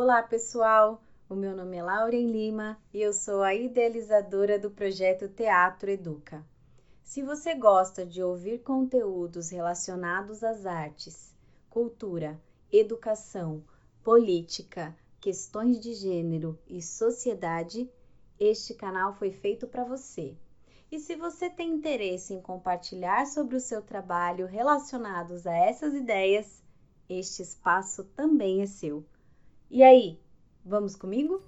Olá, pessoal! O meu nome é Lauren Lima e eu sou a idealizadora do projeto Teatro Educa. Se você gosta de ouvir conteúdos relacionados às artes, cultura, educação, política, questões de gênero e sociedade, este canal foi feito para você. E se você tem interesse em compartilhar sobre o seu trabalho relacionados a essas ideias, este espaço também é seu. E aí, vamos comigo?